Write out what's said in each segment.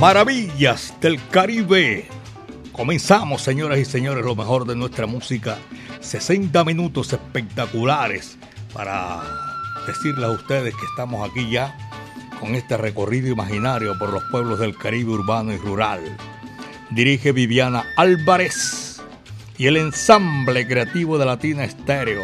Maravillas del Caribe. Comenzamos, señoras y señores, lo mejor de nuestra música. 60 minutos espectaculares para decirles a ustedes que estamos aquí ya con este recorrido imaginario por los pueblos del Caribe urbano y rural. Dirige Viviana Álvarez y el ensamble creativo de Latina Estéreo.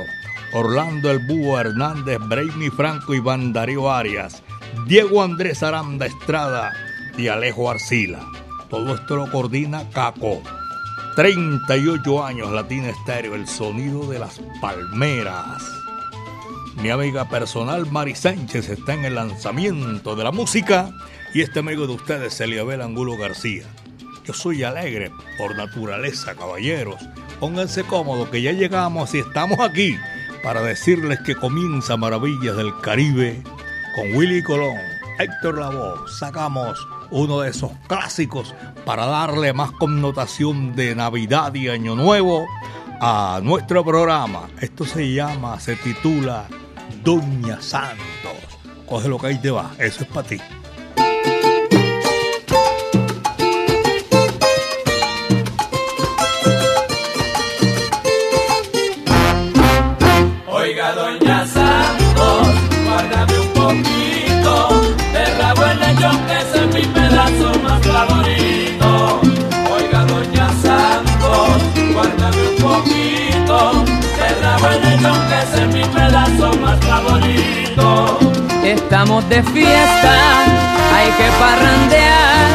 Orlando El Búho Hernández, Brainy Franco y Darío Arias. Diego Andrés Aranda Estrada y Alejo Arcila. Todo esto lo coordina Caco. 38 años Latina Estéreo, el sonido de las palmeras. Mi amiga personal Mari Sánchez está en el lanzamiento de la música y este amigo de ustedes, Eliabel Angulo García. Yo soy alegre por naturaleza, caballeros. Pónganse cómodos que ya llegamos y estamos aquí para decirles que comienza Maravillas del Caribe con Willy Colón, Héctor Lavoe. Sacamos uno de esos clásicos para darle más connotación de Navidad y Año Nuevo a nuestro programa. Esto se llama, se titula Doña Santos. Coge lo que ahí te va, eso es para ti. De fiesta, hay que parrandear.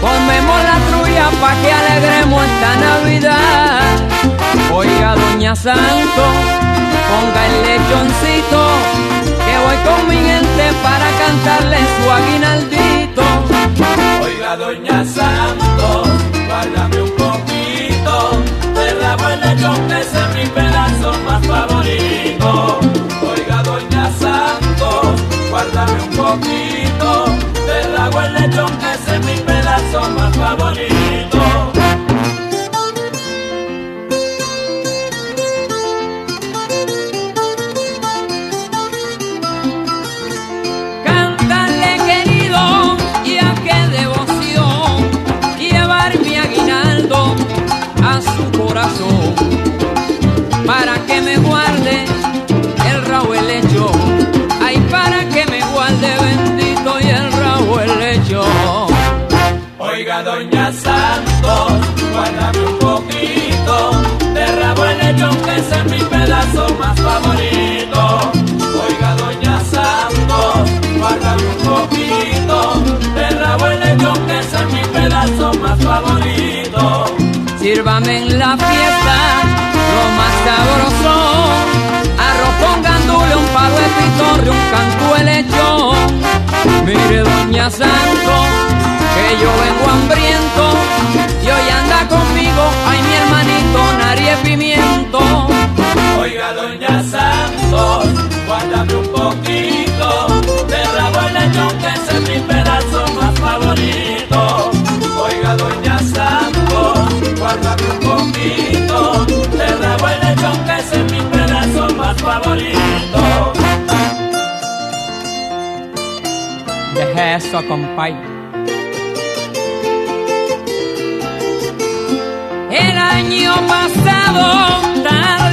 Comemos la trulla pa' que alegremos esta Navidad. Oiga, doña Santos, ponga el lechoncito, que voy con mi gente para cantarle su aguinaldito. Oiga, doña Santos, guárdame un poquito de rabo el lechón, ese es mi pedazo más favorito. Guárdame un poquito de rabo el lechón, ese es mi pedazo más favorito. Más favorito. Oiga, doña Santos, guárdame un poquito de rabo el lecho, que es mi pedazo más favorito. Sírvame en la fiesta lo más sabroso. Arroz con gandule, un palo de pitorre, un canto de lechón. Mire, doña Santo, que yo vengo hambriento y hoy anda conmigo, ay mi hermanito, nariz pimiento. Santo, guárdame un poquito de rabo de lechón, que es mi pedazo más favorito. Oiga, doña Santo, guárdame un poquito de rabo el lechón, que es mi pedazo más favorito. Deja eso, compay. El año pasado tarde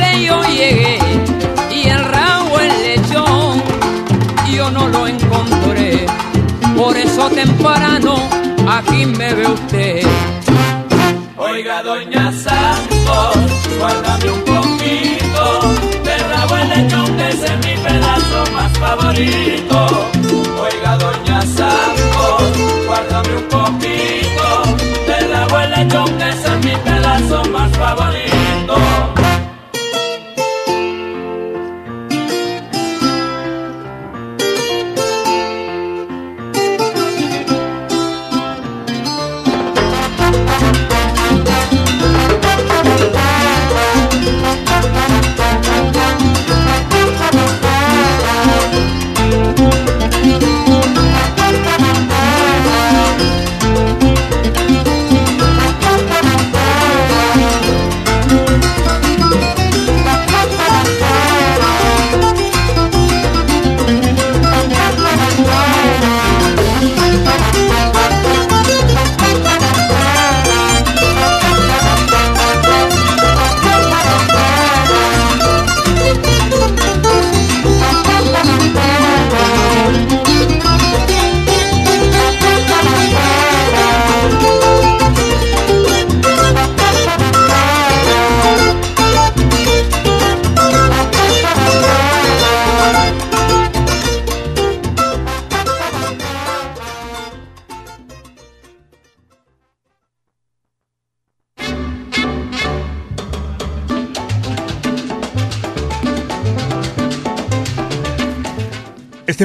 no lo encontré. Por eso temprano aquí me ve usted. Oiga, doña Santos, guárdame un poquito de rabo el lechón, que ese es mi pedazo más favorito. Oiga, doña Santos, guárdame un poquito de rabo el lechón, que ese es mi pedazo más favorito.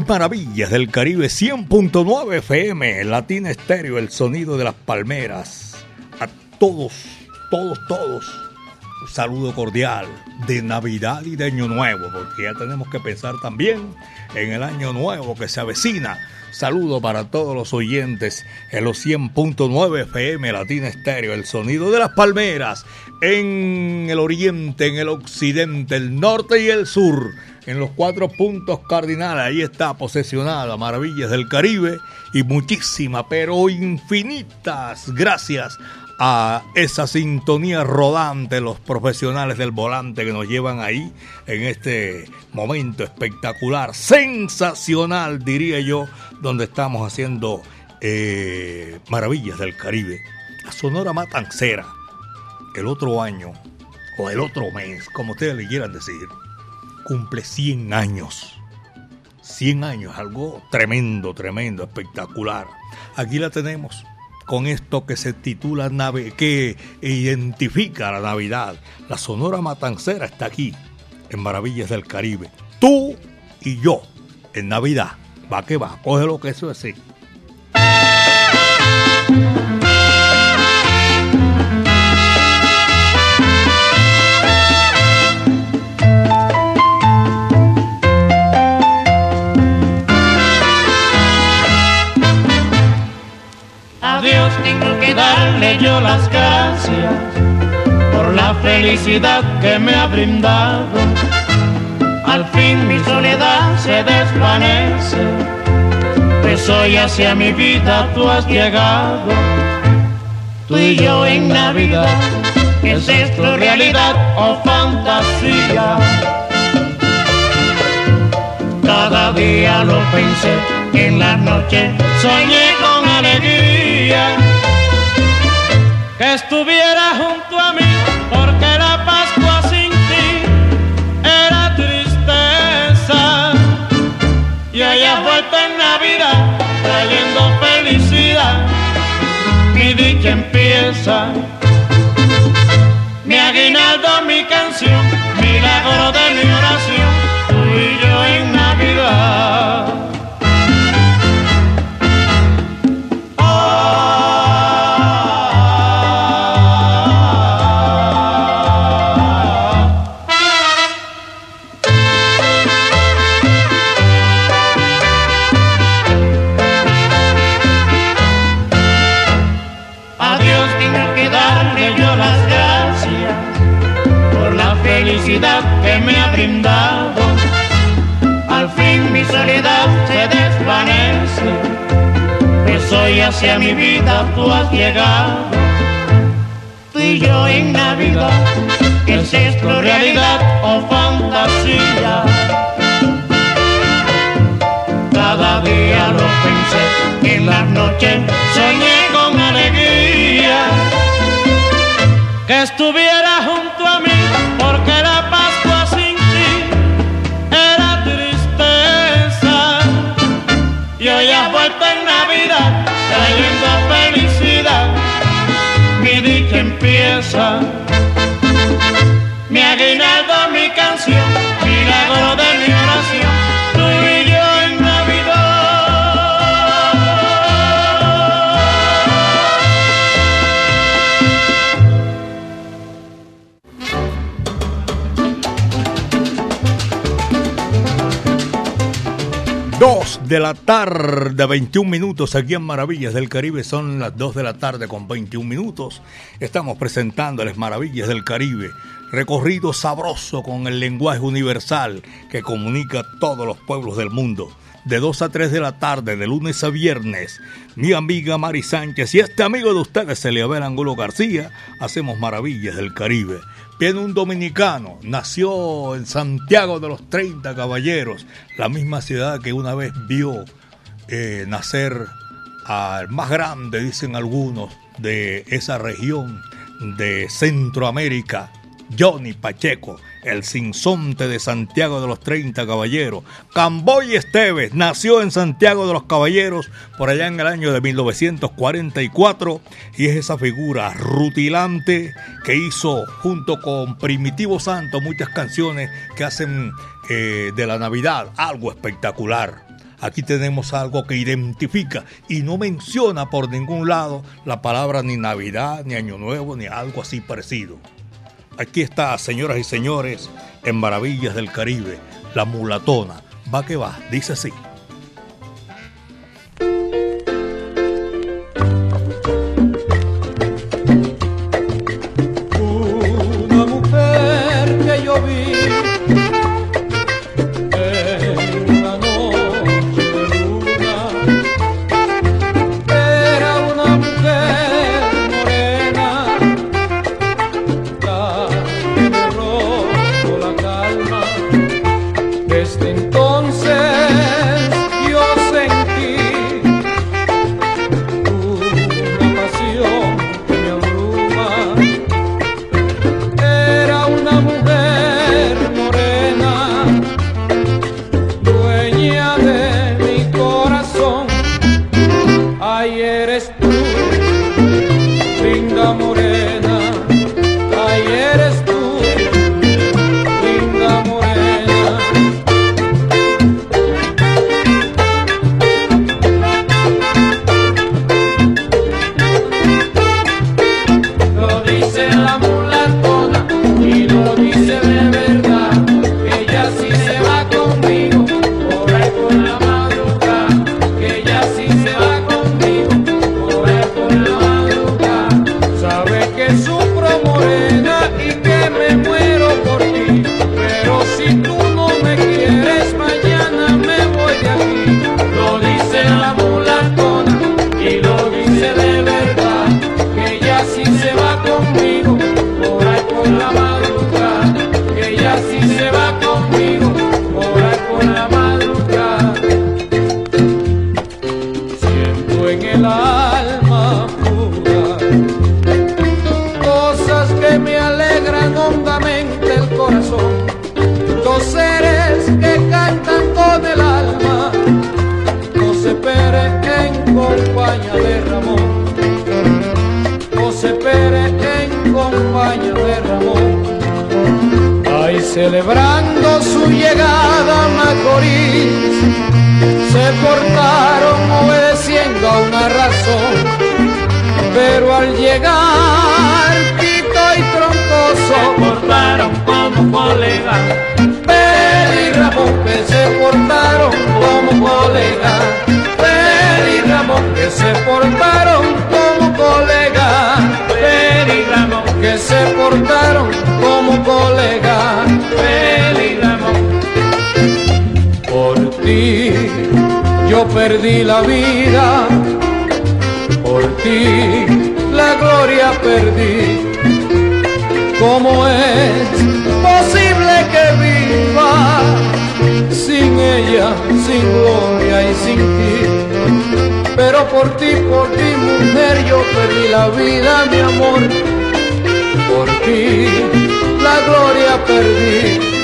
Maravillas del Caribe 100.9 FM, Latina Estéreo, el sonido de las palmeras. A todos, todos, todos, un saludo cordial de Navidad y de Año Nuevo, porque ya tenemos que pensar también en el Año Nuevo que se avecina. Saludo para todos los oyentes en los 100.9 FM Latina Estéreo, el sonido de las palmeras, en el oriente, en el occidente, el norte y el sur en los cuatro puntos cardinales. Ahí está posesionada Maravillas del Caribe y muchísimas, pero infinitas gracias a esa sintonía rodante, los profesionales del volante que nos llevan ahí en este momento espectacular, sensacional, diría yo, donde estamos haciendo eh, Maravillas del Caribe. La Sonora Matancera, el otro año, o el otro mes, como ustedes le quieran decir cumple 100 años. 100 años, algo tremendo, tremendo, espectacular. Aquí la tenemos con esto que se titula Nave, que identifica la Navidad. La Sonora Matancera está aquí, en Maravillas del Caribe. Tú y yo, en Navidad. Va que va, coge lo que eso es. Darle yo las gracias por la felicidad que me ha brindado. Al fin mi soledad se desvanece, pues hoy hacia mi vida tú has llegado. Tú y yo en Navidad, ¿es esto realidad o fantasía? Cada día lo pensé, en la noche soñé con alegría estuviera junto a mí, porque la Pascua sin ti era tristeza. Y haya vuelto en Navidad, trayendo felicidad, mi dicha empieza. Hacia mi vida tú has llegado. Tú y yo en Navidad, ¿es esto realidad o fantasía? Cada día lo pensé, en la noche soñé con alegría que estuviera trayendo felicidad. Mi dicha empieza. Mi aguinaldo, de la tarde, 21 minutos aquí en Maravillas del Caribe. Son las 2 de la tarde con 21 minutos. Estamos presentándoles Maravillas del Caribe. Recorrido sabroso con el lenguaje universal que comunica a todos los pueblos del mundo. De 2 a 3 de la tarde, de lunes a viernes, mi amiga Mari Sánchez y este amigo de ustedes, Eliabel Angulo García, hacemos Maravillas del Caribe. Viene un dominicano, nació en Santiago de los 30 Caballeros, la misma ciudad que una vez vio eh, nacer al más grande, dicen algunos, de esa región de Centroamérica, Johnny Pacheco, el sinsonte de Santiago de los 30 Caballeros. Camboy Esteves nació en Santiago de los Caballeros por allá en el año de 1944 y es esa figura rutilante que hizo junto con Primitivo Santo muchas canciones que hacen eh, de la Navidad algo espectacular. Aquí tenemos algo que identifica y no menciona por ningún lado la palabra ni Navidad, ni Año Nuevo, ni algo así parecido. Aquí está, señoras y señores, en Maravillas del Caribe, la mulatona. Va que va, dice así. por ti, por ti, mujer, yo perdí la vida, mi amor. Por ti, la gloria perdí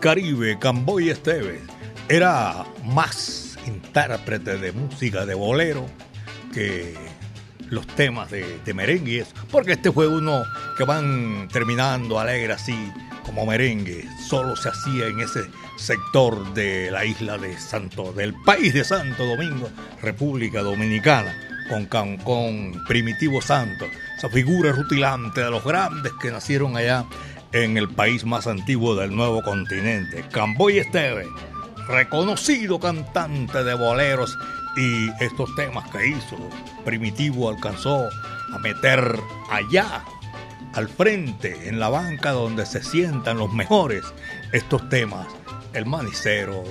Caribe, Camboy Esteves, era más intérprete de música de bolero que los temas de, merengues, porque este fue uno que van terminando alegre así como merengue, solo se hacía en ese sector de la isla de Santo, del país de Santo Domingo, República Dominicana, con Cancún, Primitivo Santo, esa figura rutilante de los grandes que nacieron allá en el país más antiguo del nuevo continente, Camboy Esteve, reconocido cantante de boleros y estos temas que hizo, Primitivo alcanzó a meter allá al frente, en la banca donde se sientan los mejores, estos temas, el manicero,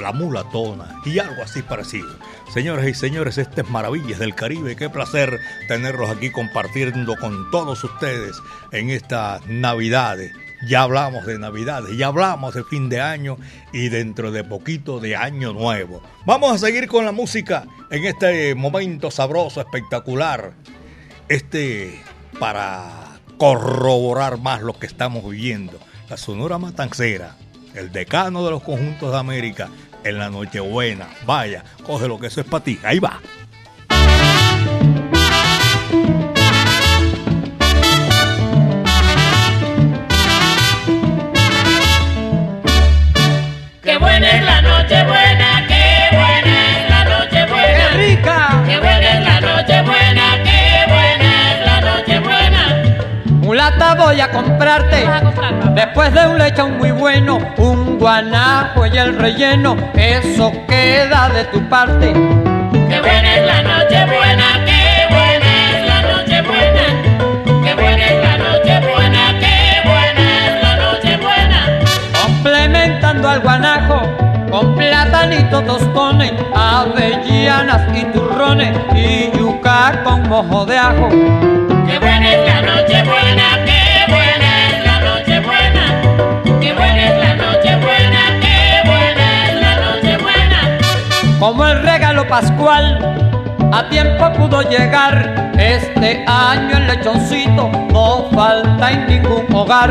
la mulatona y algo así parecido. Señoras y señores, estas Maravillas del Caribe, qué placer tenerlos aquí compartiendo con todos ustedes en estas Navidades. Ya hablamos de Navidades, ya hablamos de fin de año y dentro de poquito de Año Nuevo. Vamos a seguir con la música en este momento sabroso, espectacular. Este para corroborar más lo que estamos viviendo. La Sonora Matancera, el decano de los conjuntos de América, en la Nochebuena. Vaya, coge lo que eso es para ti. Ahí va. Voy a comprarte, después de un lechón muy bueno, un guanajo y el relleno, eso queda de tu parte. Qué buena es la Nochebuena, qué buena es la Nochebuena. Qué buena es la Nochebuena, qué buena es la Nochebuena. Complementando al guanajo con platanitos tostones, avellanas y turrones y yuca con mojo de ajo. Como el regalo pascual, a tiempo pudo llegar. Este año el lechoncito no falta en ningún hogar.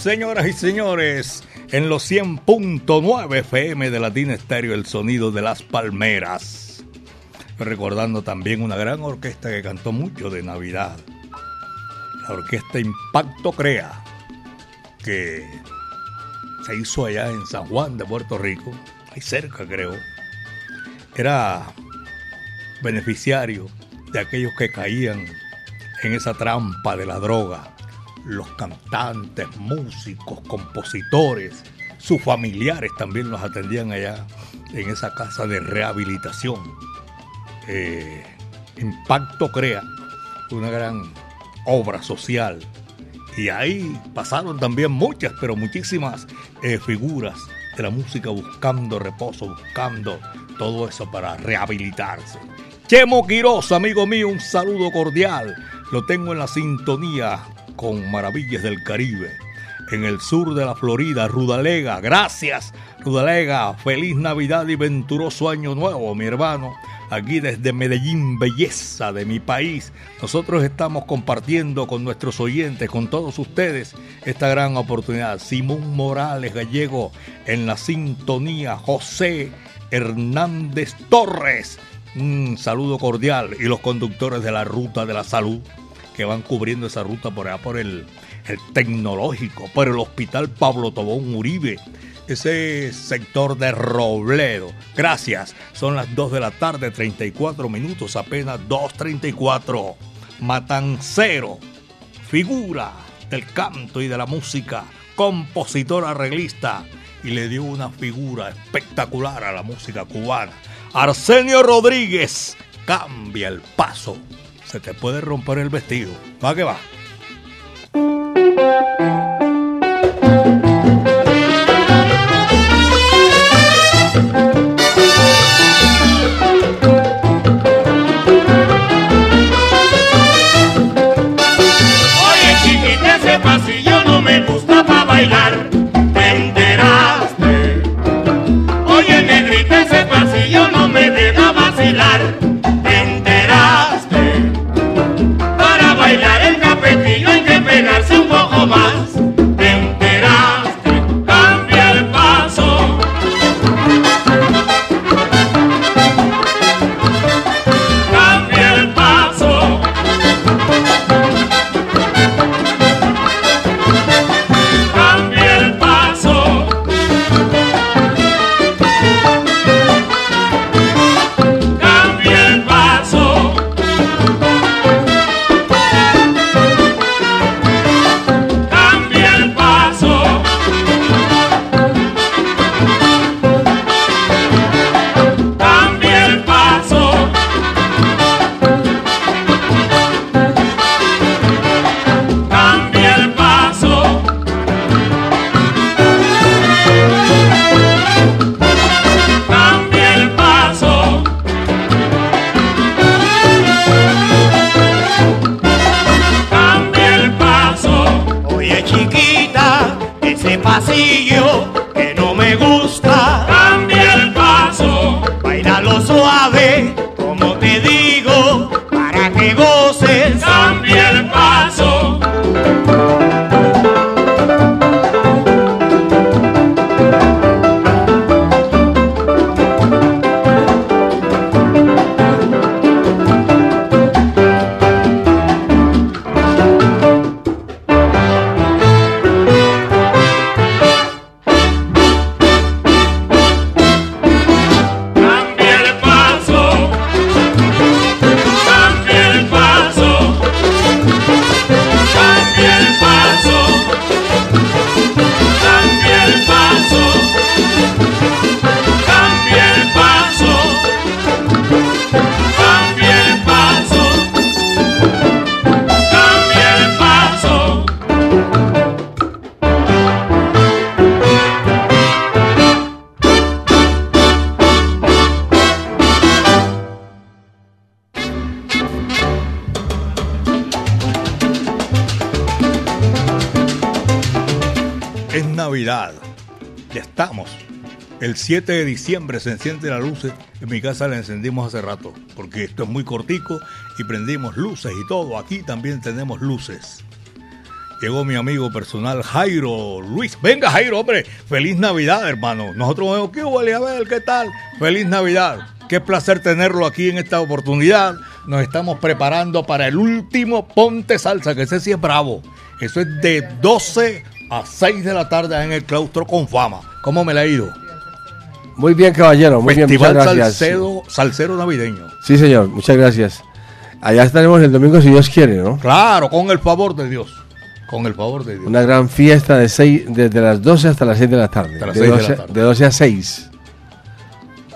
Señoras y señores, en los 100.9 FM de Latina Estéreo, el sonido de las palmeras. Recordando también una gran orquesta que cantó mucho de Navidad. La orquesta Impacto Crea, que se hizo allá en San Juan de Puerto Rico, ahí cerca creo. Era beneficiario de aquellos que caían en esa trampa de la droga los cantantes, músicos, compositores, sus familiares también los atendían allá en esa casa de rehabilitación. Eh, Impacto Crea, una gran obra social. Y ahí pasaron también muchas, pero muchísimas eh, figuras de la música buscando reposo, buscando todo eso para rehabilitarse. Chemo Quiroz, amigo mío, un saludo cordial. Lo tengo en la sintonía con Maravillas del Caribe. En el sur de la Florida, Rudalega. Gracias, Rudalega. Feliz Navidad y venturoso Año Nuevo, mi hermano. aquí desde Medellín, belleza de mi país. Nosotros estamos compartiendo con nuestros oyentes, con todos ustedes, esta gran oportunidad. Simón Morales Gallego en la sintonía, José Hernández Torres. Un saludo cordial y los conductores de la ruta de la salud que van cubriendo esa ruta por allá por el, tecnológico, por el hospital Pablo Tobón Uribe, ese sector de Robledo. Gracias. Son las 2 de la tarde, 34 minutos, apenas 2.34. Matancero, figura del canto y de la música, compositor arreglista, y le dio una figura espectacular a la música cubana. Arsenio Rodríguez, cambia el paso. Se te puede romper el vestido. Va que va. El 7 de diciembre se encienden las luces. En mi casa la encendimos hace rato, porque esto es muy cortico y prendimos luces y todo. Aquí también tenemos luces. Llegó mi amigo personal Jairo Luis. Venga Jairo, hombre. Feliz Navidad, hermano. Nosotros vemos que huele a qué tal. Feliz Navidad. Qué placer tenerlo aquí en esta oportunidad. Nos estamos preparando para el último Ponte Salsa, que ese sí es bravo. Eso es de 12 a 6 de la tarde en el claustro con fama. ¿Cómo me la ha ido? Muy bien, caballero. Muy bien, Festival muchas gracias. Salcedo, Salsero Navideño. Sí, señor, muchas gracias. Allá estaremos el domingo si Dios quiere, ¿no? Claro, con el favor de Dios. Con el favor de Dios. Una gran fiesta de seis, desde las 12 hasta las 6 de la tarde. Hasta las de, 6 de la 12, tarde. de 12 a 6.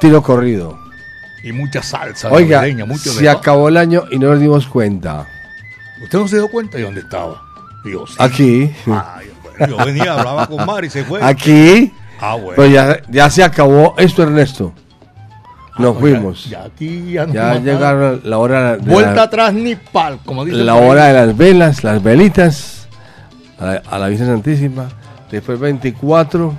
Tiro corrido. Y mucha salsa Oiga, navideña, mucho de se todo. acabó el año y no nos dimos cuenta. ¿Usted no se dio cuenta de dónde estaba? Dios. Aquí. Ay, yo venía, hablaba con Mari y se fue. Aquí. Ah, bueno. Pues ya, ya se acabó esto, Ernesto. Nos Ah, fuimos. Ya, ya aquí ya llegaron la hora de Vuelta la, atrás ni pal, como dice la hora de las velas, las velitas a la, a la Virgen Santísima. Después 24,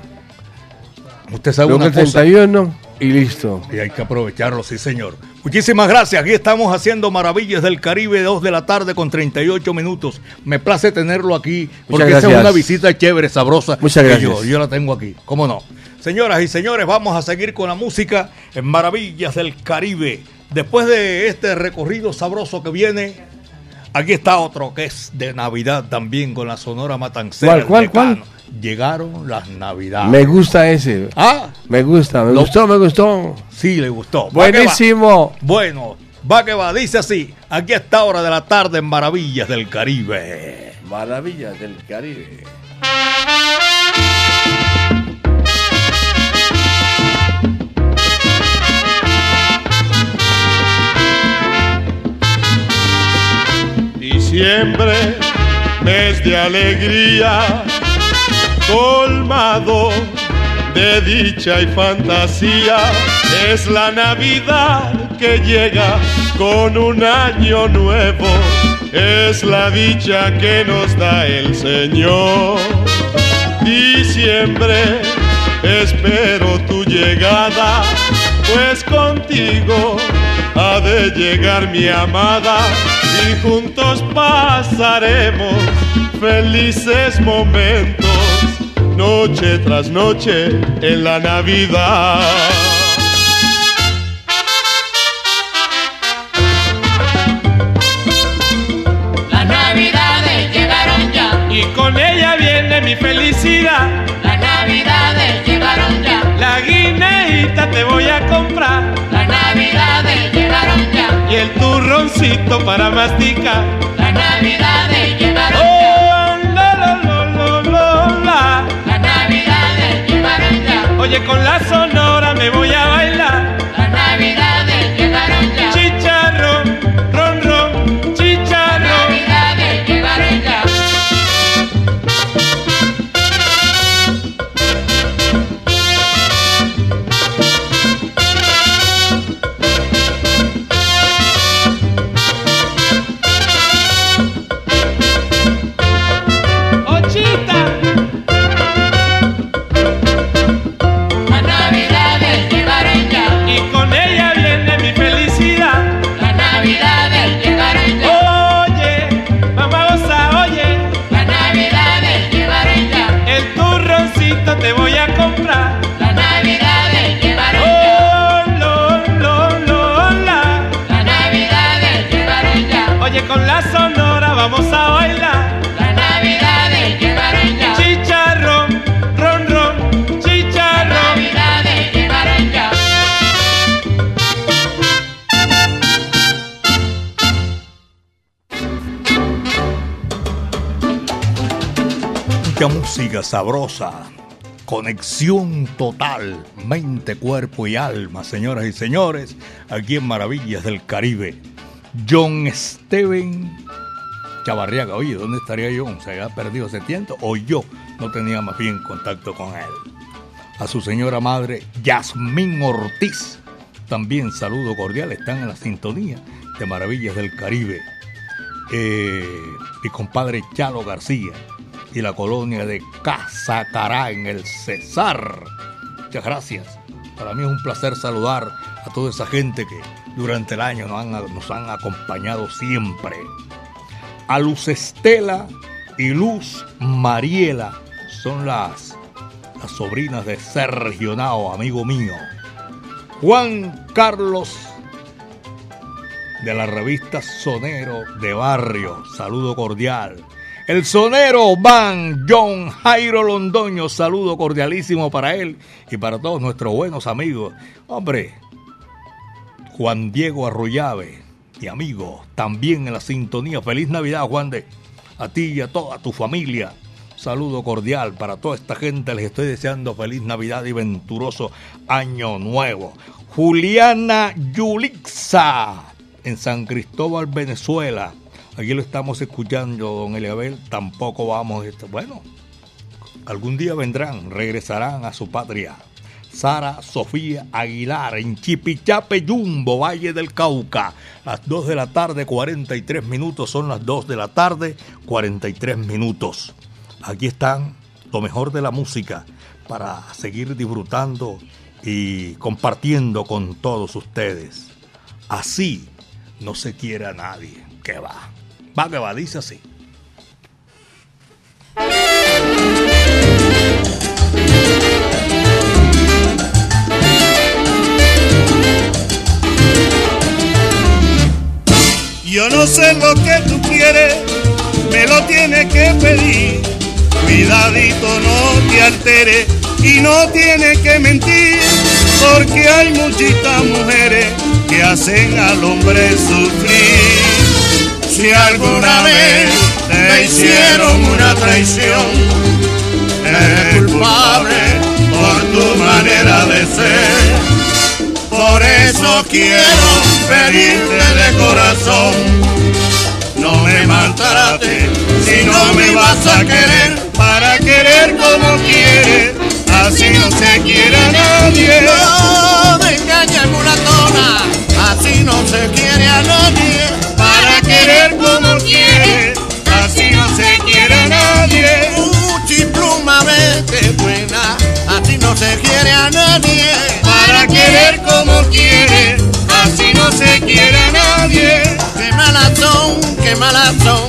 Usted sabe luego una cosa. 31. y listo. Y hay que aprovecharlo, sí, señor. Muchísimas gracias. Aquí estamos haciendo Maravillas del Caribe, 2 de la tarde con 38 minutos. Me place tenerlo aquí porque esa es una visita chévere, sabrosa. Muchas gracias. Yo, yo la tengo aquí. ¿Cómo no? Señoras y señores, vamos a seguir con la música en Maravillas del Caribe. Después de este recorrido sabroso que viene, aquí está otro que es de Navidad también con la Sonora Matancera. ¿Cuál, cuál, cuál? Llegaron las Navidades. Me gusta ese. Ah, me gusta, me gustó, me gustó. Sí, le gustó. Buenísimo. Bueno, va que va. Dice así: aquí a esta hora de la tarde en Maravillas del Caribe. Maravillas del Caribe. Y siempre mes de alegría colmado de dicha y fantasía. Es la Navidad que llega con un año nuevo. Es la dicha que nos da el Señor. Y siempre espero tu llegada, pues contigo ha de llegar mi amada y juntos pasaremos felices momentos noche tras noche en la Navidad. Las Navidades llegaron ya y con ella viene mi felicidad. Las Navidades llegaron ya. La guineita te voy turroncito para masticar. Las Navidades llegaron oh, ya. Oye, con la sonora Música sabrosa. Conexión total, mente, cuerpo y alma, señoras y señores, aquí en Maravillas del Caribe. John Steven Chavarriaga, oye, ¿dónde estaría John? ¿Se había perdido ese tiempo? ¿O yo no tenía más bien contacto con él? A su señora madre, Yasmín Ortiz, también saludo cordial, están en la sintonía de Maravillas del Caribe. Eh, mi compadre Chalo García y la colonia de Casacará en el Cesar. Muchas gracias. Para mí es un placer saludar a toda esa gente que durante el año nos han, acompañado siempre. A Luz Estela y Luz Mariela son las, las sobrinas de Sergio Nao, amigo mío. Juan Carlos de la revista Sonero de Barrio, saludo cordial. El sonero Van John Jairo Londoño, saludo cordialísimo para él y para todos nuestros buenos amigos. Hombre, Juan Diego Arroyave, mi amigo, también en la sintonía. Feliz Navidad, Juan de. A ti y a toda tu familia. Saludo cordial para toda esta gente. Les estoy deseando feliz Navidad y venturoso Año Nuevo. Juliana Yulixa, en San Cristóbal, Venezuela. Aquí lo estamos escuchando, don Eliabel. Tampoco vamos. Bueno, algún día vendrán, regresarán a su patria. Sara Sofía Aguilar en Chipichape Yumbo, Valle del Cauca. Las 2 de la tarde, 43 minutos. Son las 2 de la tarde, 43 minutos. Aquí están lo mejor de la música para seguir disfrutando y compartiendo con todos ustedes. Así no se quiere a nadie. Que va. Va que va, dice así. Yo no sé lo que tú quieres, me lo tienes que pedir. Cuidadito, no te alteres y no tienes que mentir, porque hay muchitas mujeres que hacen al hombre sufrir. Si alguna vez te hicieron una traición, eres culpable por tu manera de ser. Por eso quiero pedirte de corazón, no me maltrates si no me vas a querer para querer como quieres, así no se quiere a nadie. No me engañes, mulatona, así no se quiere a nadie. Para querer como quieres, así no se quiere a nadie. Muchipluma, vete buena, así no se quiere a nadie. Para querer como quieres, así no se quiere a nadie. Qué malas son, qué malas son,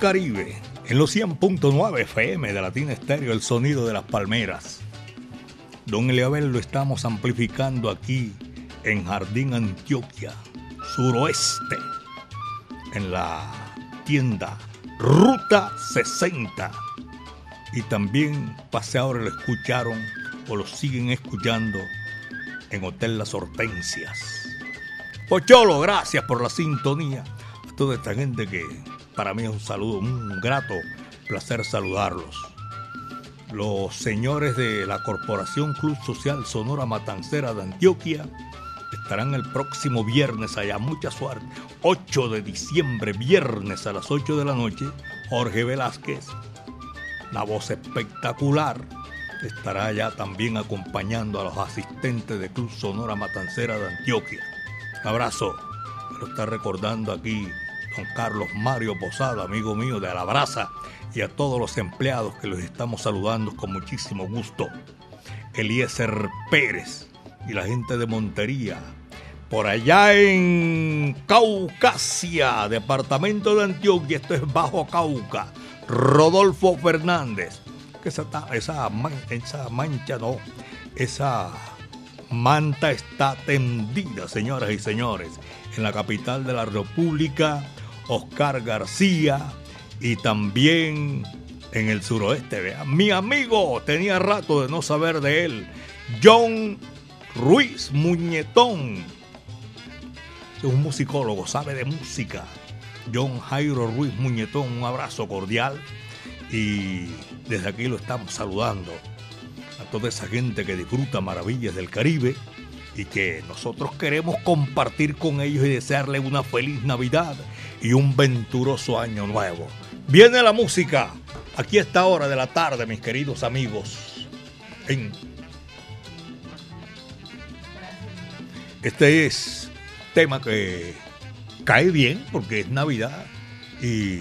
Caribe. En los 100.9 FM de Latina Estéreo, el sonido de las palmeras. Don Eliabel lo estamos amplificando aquí en Jardín Antioquia, suroeste, en la tienda Ruta 60. Y también pase ahora lo escucharon o lo siguen escuchando en Hotel Las Hortensias. Pocholo, gracias por la sintonía. A toda esta gente que para mí es un saludo, un grato placer saludarlos. Los señores de la Corporación Club Social Sonora Matancera de Antioquia estarán el próximo viernes allá. Mucha suerte. 8 de diciembre, viernes a las 8 de la noche. Jorge Velázquez, la voz espectacular, estará allá también acompañando a los asistentes de Club Sonora Matancera de Antioquia. Un abrazo. Lo está recordando aquí Carlos Mario Posada, amigo mío de Alabraza, y a todos los empleados que los estamos saludando con muchísimo gusto. Eliezer Pérez y la gente de Montería. Por allá en Caucasia, departamento de Antioquia, esto es Bajo Cauca. Rodolfo Fernández. Que esa, esa, esa mancha no, esa manta está tendida, señoras y señores, en la capital de la República, Oscar García y también en el suroeste. Vean, mi amigo, tenía rato de no saber de él, John Ruiz Muñetón. Es un musicólogo, sabe de música. John Jairo Ruiz Muñetón, un abrazo cordial. Y desde aquí lo estamos saludando a toda esa gente que disfruta maravillas del Caribe y que nosotros queremos compartir con ellos y desearles una feliz Navidad y un venturoso año nuevo. Viene la música aquí a esta hora de la tarde, mis queridos amigos. Este es tema que cae bien porque es Navidad y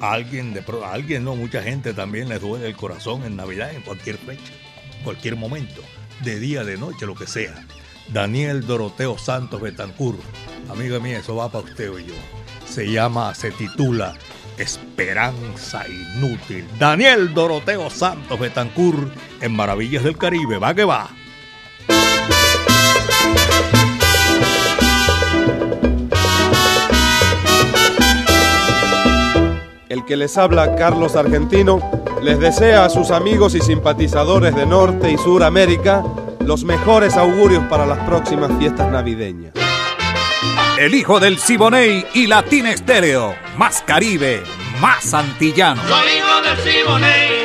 a alguien, de, a alguien, no, mucha gente también le duele el corazón en Navidad, en cualquier fecha, cualquier momento, de día, de noche, lo que sea. Daniel Doroteo Santos Betancur, amiga mía, eso va para usted y yo. Se llama, se titula Esperanza Inútil. Daniel Doroteo Santos Betancur en Maravillas del Caribe, va que va. El que les habla, Carlos Argentino, les desea a sus amigos y simpatizadores de Norte y Sur América los mejores augurios para las próximas fiestas navideñas. El hijo del Siboney y Latín Estéreo, más Caribe, más antillano. Soy hijo del Siboney,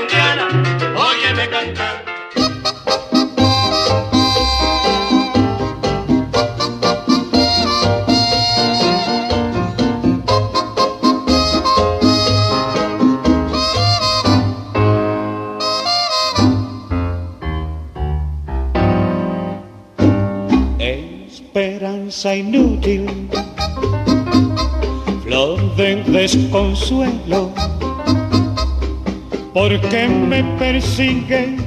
desconsuelo, porque me persigue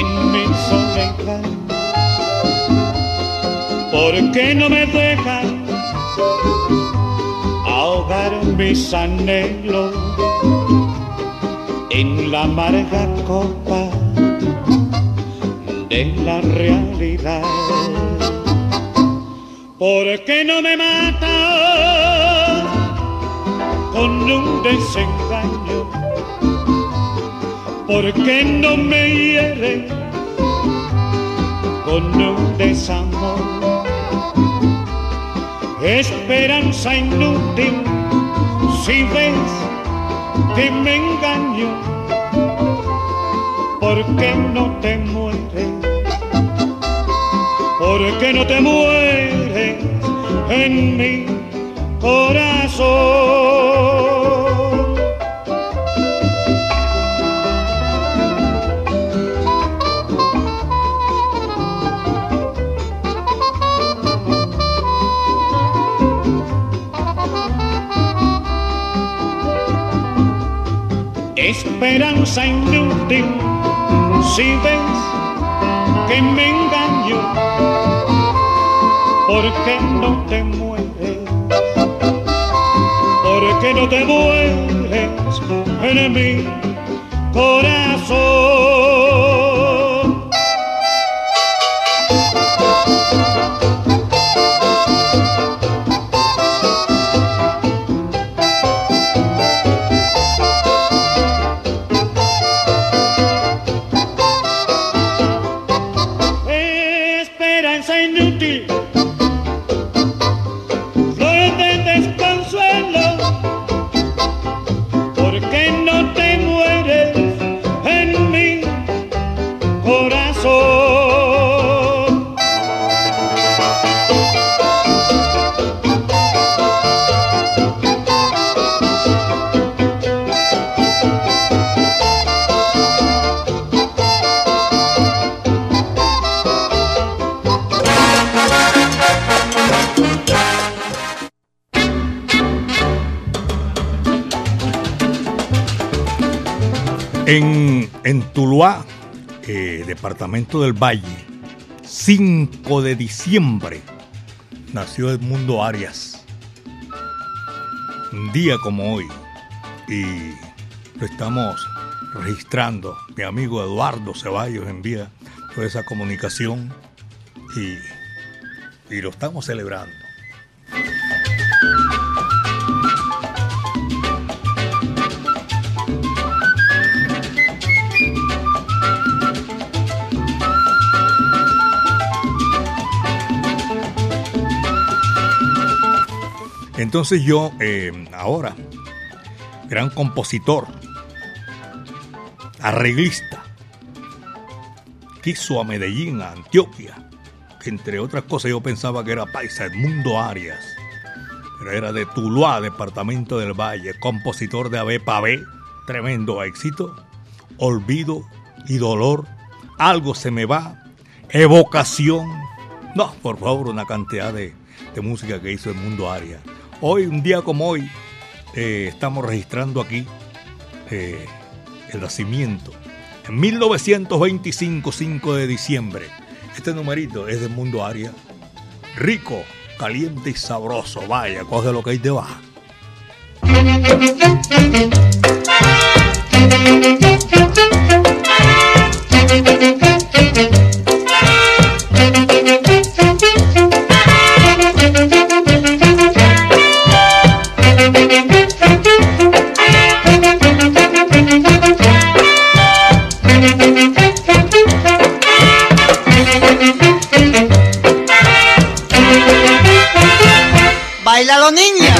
en mi soledad, porque no me deja ahogar mis anhelos en la amarga copa de la realidad. ¿Por qué no me mata con un desengaño? ¿Por qué no me hiere con un desamor? Esperanza inútil, si ves que me engaño, ¿por qué no te mueres? ¿Por qué no te mueres en mi corazón? Esperanza inútil, si ves que me engaño, ¿por qué no te mueres? ¿Por qué no te mueres en mi corazón? En, Tuluá, eh, departamento del Valle, 5 de diciembre, nació Edmundo Arias. Un día como hoy. Y lo estamos registrando. Mi amigo Eduardo Ceballos envía toda esa comunicación y, y lo estamos celebrando. Entonces yo eh, ahora gran compositor, arreglista, quiso a Medellín, a Antioquia, que entre otras cosas yo pensaba que era paisa, Edmundo Arias, pero era de Tuluá, departamento del Valle, compositor de Ave Pavé, tremendo éxito, olvido y dolor, algo se me va, evocación, no, por favor, una cantidad de, de música que hizo Edmundo Arias. Hoy, un día como hoy, eh, estamos registrando aquí eh, el nacimiento. En 1925, 5 de diciembre. Este numerito es del mundo Aria. Rico, caliente y sabroso. Vaya, coge lo que hay de baja. Bailalo niña.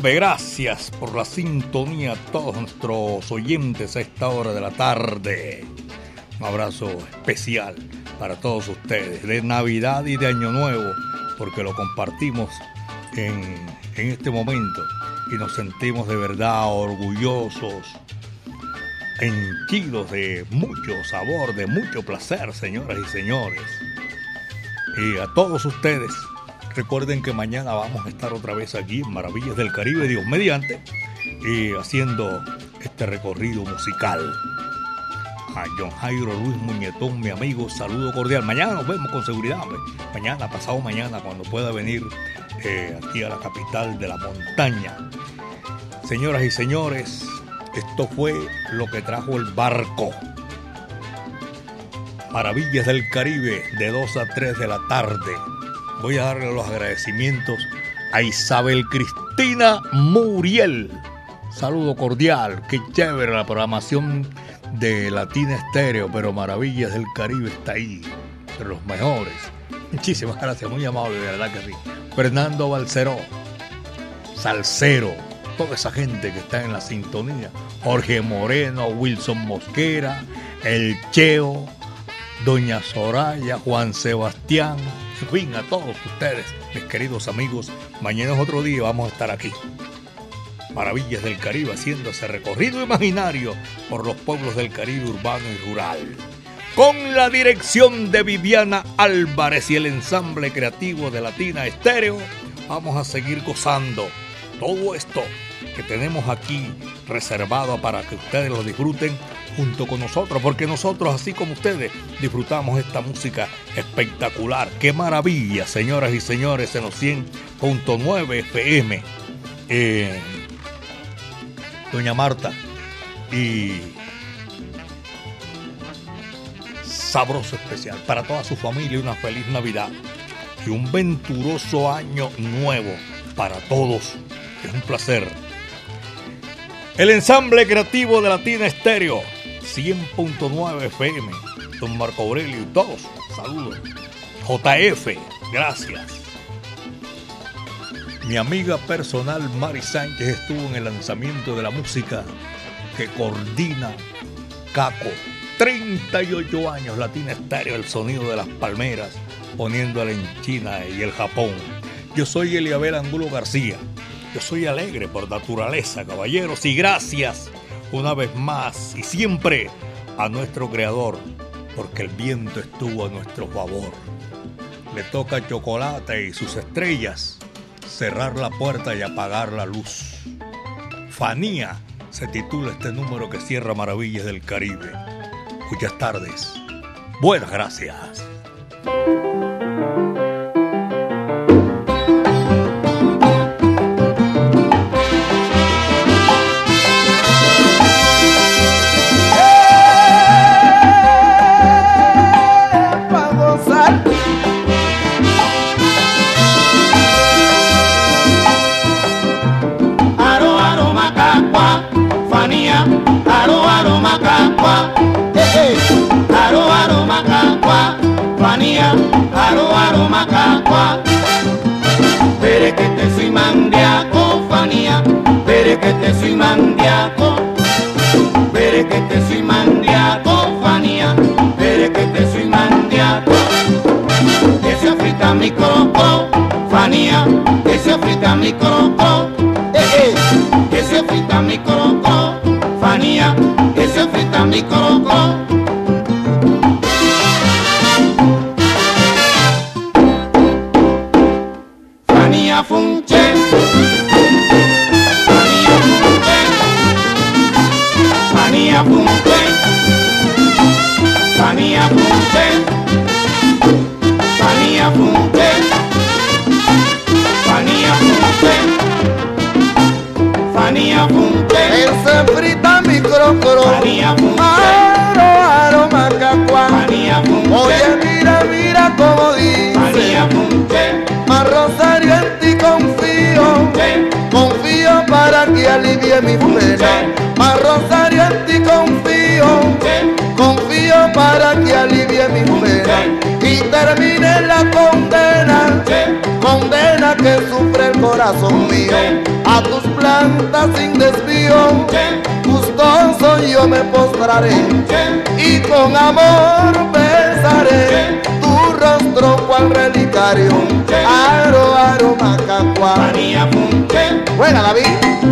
Gracias por la sintonía a todos nuestros oyentes a esta hora de la tarde. Un abrazo especial para todos ustedes de Navidad y de Año Nuevo, porque lo compartimos en, en este momento y nos sentimos de verdad orgullosos, henchidos de mucho sabor, de mucho placer, señoras y señores. Y a todos ustedes, recuerden que mañana vamos a estar otra vez aquí en Maravillas del Caribe, Dios mediante, y haciendo este recorrido musical. A John Jairo Luis Muñetón, mi amigo, saludo cordial. Mañana nos vemos con seguridad, hombre. Mañana, pasado mañana, cuando pueda venir eh, aquí a la capital de la montaña. Señoras y señores, esto fue lo que trajo el barco. Maravillas del Caribe de 2 a 3 de la tarde. Voy a darle los agradecimientos a Isabel Cristina Muriel. Saludo cordial, qué chévere la programación de Latina Estéreo, pero Maravillas del Caribe está ahí, de los mejores. Muchísimas gracias, muy amable, de verdad que sí. Fernando Balceró, Salcero, toda esa gente que está en la sintonía. Jorge Moreno, Wilson Mosquera, El Cheo, Doña Soraya, Juan Sebastián, fin, a todos ustedes, mis queridos amigos. Mañana es otro día, vamos a estar aquí. Maravillas del Caribe haciendo ese recorrido imaginario por los pueblos del Caribe urbano y rural. Con la dirección de Viviana Álvarez y el ensamble creativo de Latina Estéreo, vamos a seguir gozando todo esto que tenemos aquí reservado para que ustedes lo disfruten junto con nosotros, porque nosotros, así como ustedes, disfrutamos esta música espectacular. ¡Qué maravilla, señoras y señores, en los 100.9 FM! Eh, doña Marta y sabroso especial para toda su familia una feliz Navidad y un venturoso año nuevo para todos. Es un placer. El ensamble creativo de Latina Estéreo, 100.9 FM, don Marco Aurelio y todos, saludos. JF, gracias. Mi amiga personal Mari Sánchez estuvo en el lanzamiento de la música que coordina Caco. 38 años Latina Estéreo, el sonido de las palmeras, poniéndola en China y el Japón. Yo soy Eliabel Angulo García. Yo soy alegre por naturaleza, caballeros, y gracias una vez más y siempre a nuestro Creador, porque el viento estuvo a nuestro favor. Le toca chocolate y sus estrellas cerrar la puerta y apagar la luz. Fanía se titula este número que cierra Maravillas del Caribe. Muchas tardes. Buenas gracias. Mandiaco, fanía, pere que te soy mandiaco. Pere que te soy mandiaco, fanía, pere que te soy mandiaco. Que se afrita mi croco, fanía, que se afrita mi croco. Eh, eh, que se afrita mi croco, fanía, que se afrita mi croco. Oye, mira, mira como dice. Más Rosario en ti confío. Confío para que alivie mi pena. Más Rosario en ti confío. Confío para que alivie mi pena. Y termine la condena. Que sufre el corazón mío. A tus plantas sin desvío gustoso yo me postraré y con amor besaré tu rostro cual relicario. Aro, aro, macacua. Buena, David.